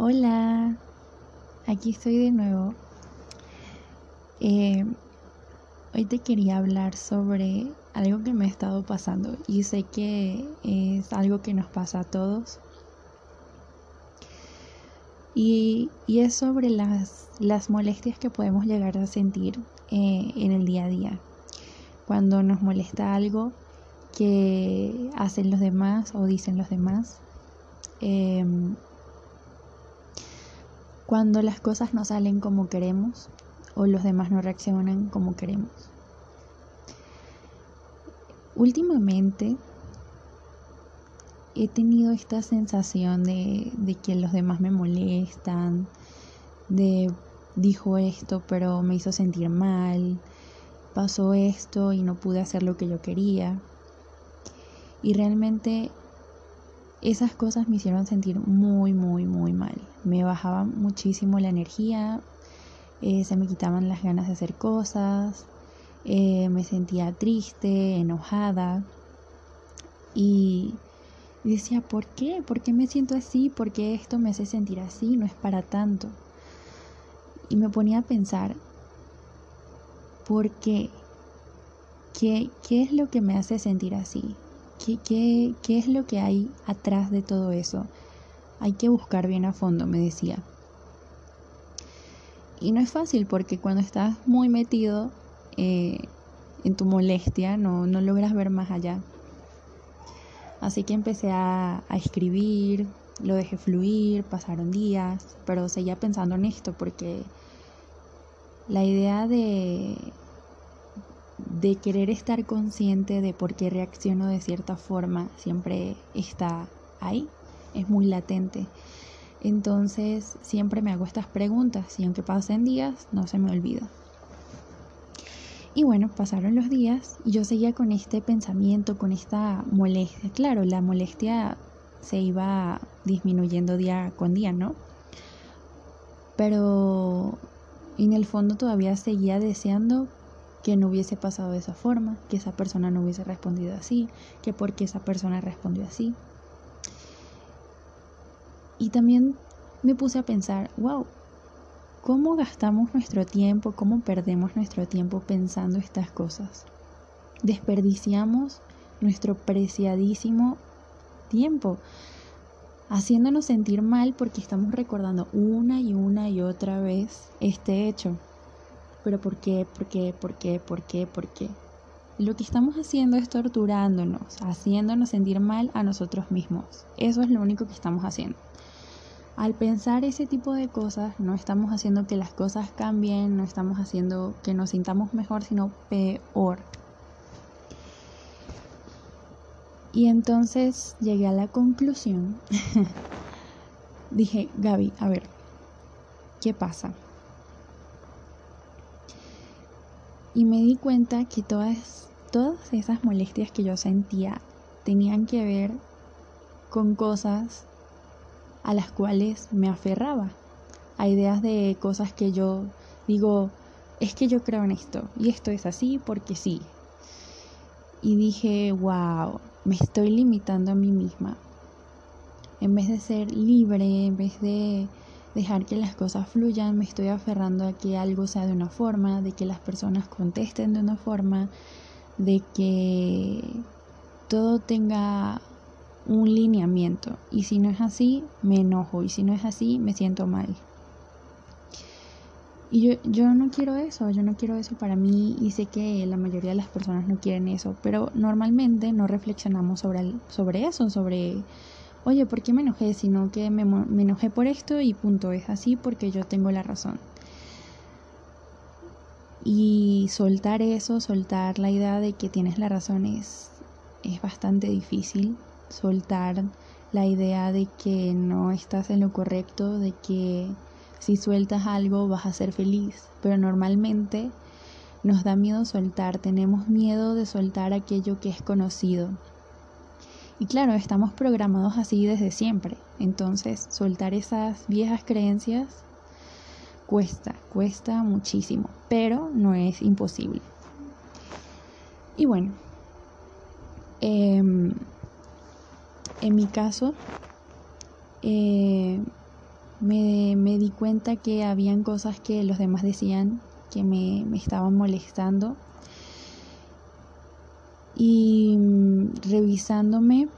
Hola, aquí estoy de nuevo. Eh, hoy te quería hablar sobre algo que me ha estado pasando y sé que es algo que nos pasa a todos. Y, es sobre las, las, molestias que podemos llegar a sentir eh, en el día a día. Cuando nos molesta algo que hacen los demás o dicen los demás. Em, cuando las cosas no salen como queremos o los demás no reaccionan como queremos. Últimamente he tenido esta sensación de, que los demás me molestan, de dijo esto pero me hizo sentir mal, pasó esto y no pude hacer lo que yo quería. Y realmente esas cosas me hicieron sentir muy, muy, muy mal. Me bajaba muchísimo la energía, eh, se me quitaban las ganas de hacer cosas, eh, me sentía triste, enojada. Y, decía, ¿por qué? ¿Por qué me siento así? ¿Por qué esto me hace sentir así? No es para tanto. Y me ponía a pensar, ¿por qué? ¿Qué, qué es lo que me hace sentir así? ¿Qué, es lo que hay atrás de todo eso? Hay que buscar bien a fondo, me decía. Y no es fácil porque cuando estás muy metido eh, en tu molestia no, logras ver más allá. Así que empecé a, a, escribir, lo dejé fluir, pasaron días, pero seguía pensando en esto porque la idea de, de querer estar consciente de por qué reacciono de cierta forma siempre está ahí, es muy latente. Entonces siempre me hago estas preguntas y aunque pasen días no se me olvida. Y bueno, pasaron los días y yo seguía con este pensamiento, con esta molestia. Claro, la molestia se iba disminuyendo día con día, ¿no? Pero en el fondo todavía seguía deseando que no hubiese pasado de esa forma, que esa persona no hubiese respondido así, que porque esa persona respondió así. Y también me puse a pensar, wow, ¿cómo gastamos nuestro tiempo, cómo perdemos nuestro tiempo pensando estas cosas? Desperdiciamos nuestro preciadísimo tiempo haciéndonos sentir mal porque estamos recordando una y una y otra vez este hecho pero ¿por qué? ¿Por qué? ¿Por qué? ¿Por qué? ¿Por qué? Lo que estamos haciendo es torturándonos, haciéndonos sentir mal a nosotros mismos. Eso es lo único que estamos haciendo. Al pensar ese tipo de cosas, no estamos haciendo que las cosas cambien, no estamos haciendo que nos sintamos mejor, sino peor. Y entonces llegué a la conclusión. Dije, Gaby, a ver, ¿qué pasa? Y me di cuenta que todas, todas esas molestias que yo sentía tenían que ver con cosas a las cuales me aferraba, a ideas de cosas que yo digo, es que yo creo en esto y esto es así porque sí. Y dije, wow, me estoy limitando a mí misma. En vez de ser libre, en vez de dejar que las cosas fluyan, me estoy aferrando a que algo sea de una forma, de que las personas contesten de una forma, de que todo tenga un lineamiento. Y si no es así, me enojo. Y si no es así, me siento mal. Y yo, yo no quiero eso, yo no quiero eso para mí y sé que la mayoría de las personas no quieren eso, pero normalmente no reflexionamos sobre, sobre eso, sobre oye, ¿por qué me enojé? Sino que me, enojé por esto y punto, es así porque yo tengo la razón. Y soltar eso, soltar la idea de que tienes la razón es, es bastante difícil. Soltar la idea de que no estás en lo correcto, de que si sueltas algo vas a ser feliz. Pero normalmente nos da miedo soltar, tenemos miedo de soltar aquello que es conocido, y claro, estamos programados así desde siempre. Entonces, soltar esas viejas creencias cuesta, cuesta muchísimo, pero no es imposible. Y bueno, em, en mi caso, eh, me, me di cuenta que habían cosas que los demás decían que me, me estaban molestando. Y mm, revisándome,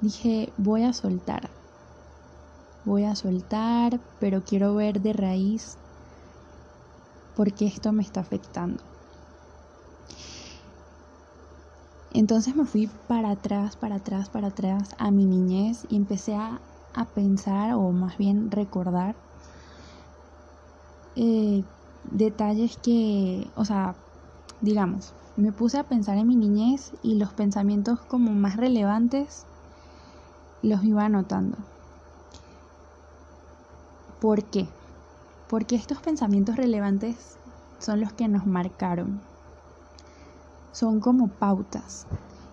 dije, voy a soltar. Voy a soltar, pero quiero ver de raíz por qué esto me está afectando. Entonces me fui para atrás, para atrás, para atrás a mi niñez y empecé a, a pensar o más bien recordar eh, detalles que, o sea, digamos, me puse a pensar en mi niñez y los pensamientos como más relevantes los iba anotando. ¿Por qué? Porque estos pensamientos relevantes son los que nos marcaron. Son como pautas.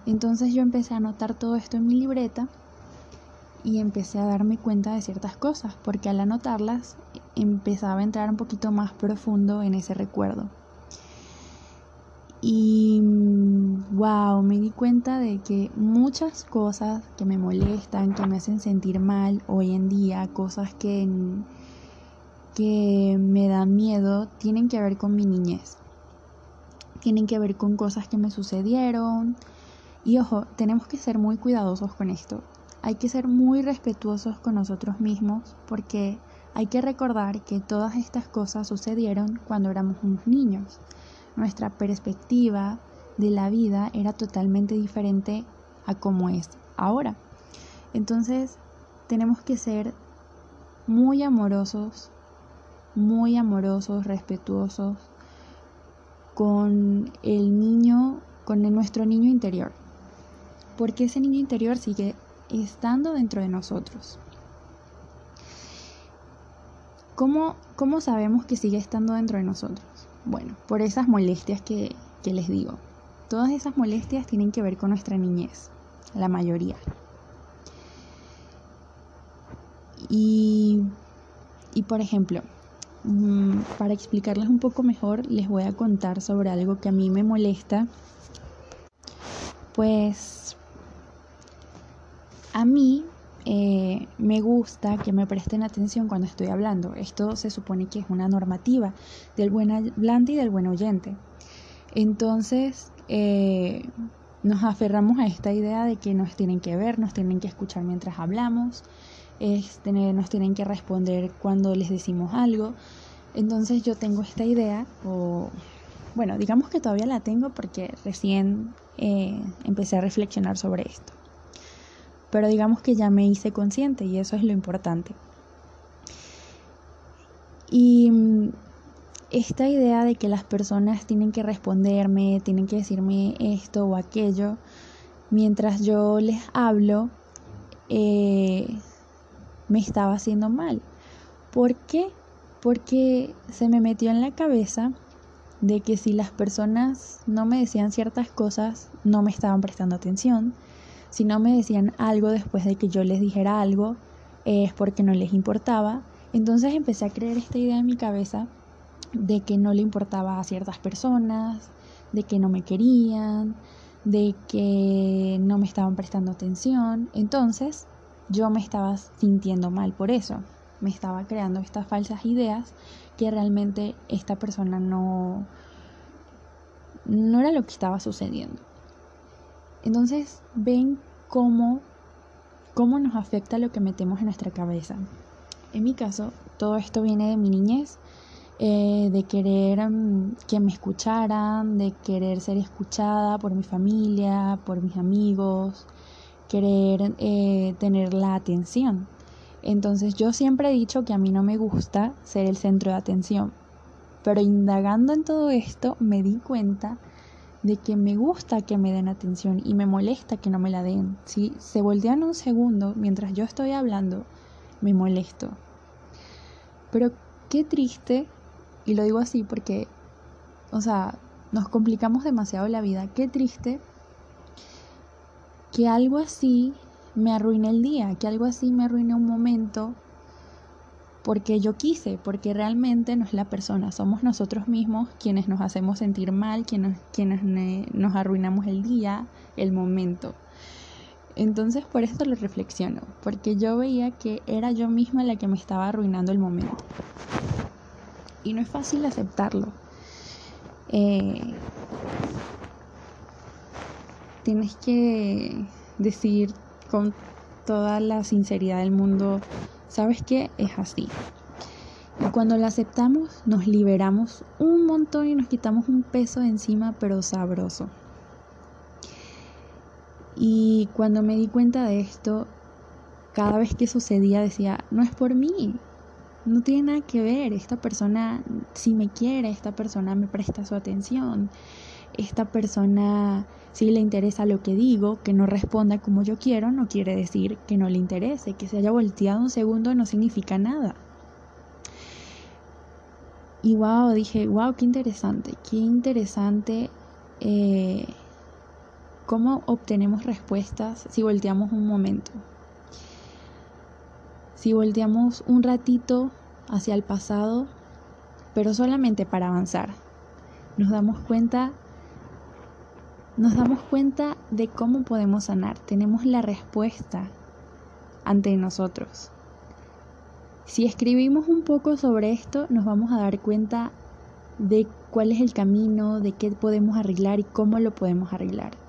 Entonces yo empecé a anotar todo esto en mi libreta y empecé a darme cuenta de ciertas cosas, porque al anotarlas empezaba a entrar un poquito más profundo en ese recuerdo. Y wow, me di cuenta de que muchas cosas que me molestan, que me hacen sentir mal hoy en día, cosas que, que me dan miedo, tienen que ver con mi niñez. Tienen que ver con cosas que me sucedieron. Y ojo, tenemos que ser muy cuidadosos con esto hay que ser muy respetuosos con nosotros mismos porque hay que recordar que todas estas cosas sucedieron cuando éramos unos niños. Nuestra perspectiva de la vida era totalmente diferente a como es ahora. Entonces tenemos que ser muy amorosos, muy amorosos, respetuosos con el niño, con nuestro niño interior. Porque ese niño interior sigue estando dentro de nosotros. ¿Cómo, ¿Cómo, sabemos que sigue estando dentro de nosotros? Bueno, por esas molestias que, les digo. Todas esas molestias tienen que ver con nuestra niñez, la mayoría. Y, y por ejemplo, mm, para explicarles un poco mejor, les voy a contar sobre algo que a mí me molesta. Pues a mí eh, me gusta que me presten atención cuando estoy hablando. Esto se supone que es una normativa del buen hablante y del buen oyente. Entonces, eh, nos aferramos a esta idea de que nos tienen que ver, nos tienen que escuchar mientras hablamos, nos tienen que responder cuando les decimos algo. Entonces yo tengo esta idea, o bueno, digamos que todavía la tengo porque recién eh, empecé a reflexionar sobre esto pero digamos que ya me hice consciente y eso es lo importante. Y mm, esta idea de que las personas tienen que responderme, tienen que decirme esto o aquello, mientras yo les hablo, eh, me estaba haciendo mal. ¿Por qué? Porque se me metió en la cabeza de que si las personas no me decían ciertas cosas, no me estaban prestando atención, si no me decían algo después de que yo les dijera algo, es porque no les importaba. Entonces empecé a creer esta idea en mi cabeza de que no le importaba a ciertas personas, de que no me querían, de que no me estaban prestando atención. Entonces yo me estaba sintiendo mal por eso. Me estaba creando estas falsas ideas que realmente esta persona no, no era lo que estaba sucediendo. Entonces, ven cómo, cómo nos afecta lo que metemos en nuestra cabeza. En mi caso, todo esto viene de mi niñez, eh, de querer mm, que me escucharan, de querer ser escuchada por mi familia, por mis amigos, querer eh, tener la atención. Entonces yo siempre he dicho que a mí no me gusta ser el centro de atención, pero indagando en todo esto me di cuenta de que me gusta que me den atención y me molesta que no me la den. Si se voltean un segundo mientras yo estoy hablando, me molesto. Pero qué triste, y lo digo así porque, o sea, nos complicamos demasiado la vida, qué triste que algo así me arruine el día, que algo así me arruine un momento porque yo quise, porque realmente no es la persona, somos nosotros mismos quienes nos hacemos sentir mal, quienes, quienes nos arruinamos el día, el momento. Entonces por eso lo reflexiono, porque yo veía que era yo misma la que me estaba arruinando el momento. Y no es fácil aceptarlo. Eh, tienes que decir con toda la sinceridad del mundo, ¿sabes qué? Es así. Y cuando lo aceptamos, nos liberamos un montón y nos quitamos un peso de encima, pero sabroso. Y cuando me di cuenta de esto, cada vez que sucedía decía, no es por mí, no tiene nada que ver, esta persona si me quiere, esta persona me presta su atención, esta persona si le interesa lo que digo, que no responda como yo quiero, no quiere decir que no le interese, que se haya volteado un segundo no significa nada. Y wow, dije, wow, qué interesante, qué interesante eh, cómo obtenemos respuestas si volteamos un momento. Si volteamos un ratito hacia el pasado, pero solamente para avanzar, nos damos cuenta nos damos cuenta de cómo podemos sanar. Tenemos la respuesta ante nosotros. Si escribimos un poco sobre esto, nos vamos a dar cuenta de cuál es el camino, de qué podemos arreglar y cómo lo podemos arreglar.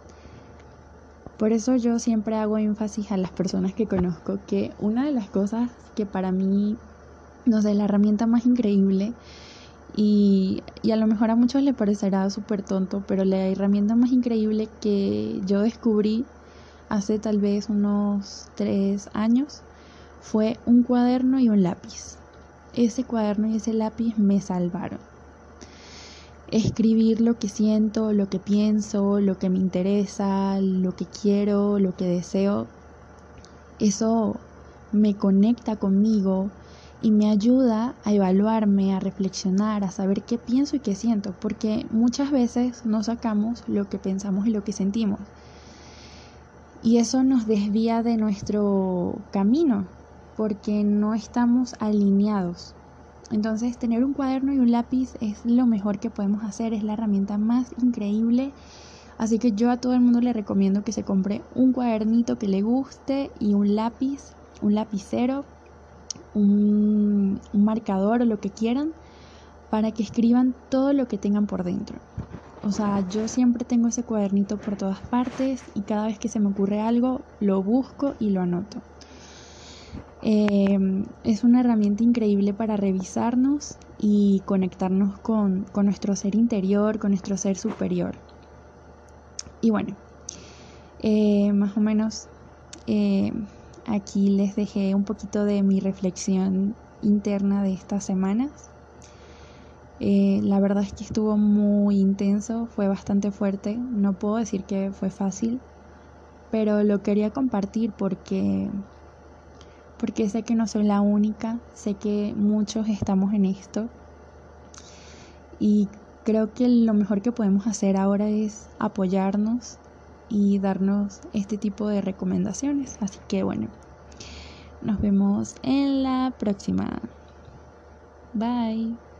Por eso yo siempre hago énfasis a las personas que conozco que una de las cosas que para mí, no sé, la herramienta más increíble y, a lo mejor a muchos le parecerá súper tonto, pero la herramienta más increíble que yo descubrí hace tal vez unos tres años fue un cuaderno y un lápiz. Ese cuaderno y ese lápiz me salvaron. Escribir lo que siento, lo que pienso, lo que me interesa, lo que quiero, lo que deseo, eso me conecta conmigo, y me ayuda a evaluarme, a reflexionar, a saber qué pienso y qué siento, porque muchas veces no sacamos lo que pensamos y lo que sentimos. Y eso nos desvía de nuestro camino, porque no estamos alineados. Entonces tener un cuaderno y un lápiz es lo mejor que podemos hacer, es la herramienta más increíble. Así que yo a todo el mundo le recomiendo que se compre un cuadernito que le guste y un lápiz, un lapicero un, marcador o lo que quieran para que escriban todo lo que tengan por dentro. O sea, yo siempre tengo ese cuadernito por todas partes y cada vez que se me ocurre algo lo busco y lo anoto. Eh, es una herramienta increíble para revisarnos y conectarnos con, nuestro ser interior, con nuestro ser superior. Y bueno, eh, más o menos eh, Aquí les dejé un poquito de mi reflexión interna de estas semanas. Eh, la verdad es que estuvo muy intenso, fue bastante fuerte. No puedo decir que fue fácil, pero lo quería compartir porque porque sé que no soy la única, sé que muchos estamos en esto y creo que lo mejor que podemos hacer ahora es apoyarnos y darnos este tipo de recomendaciones. Así que bueno, nos vemos en la próxima. Bye.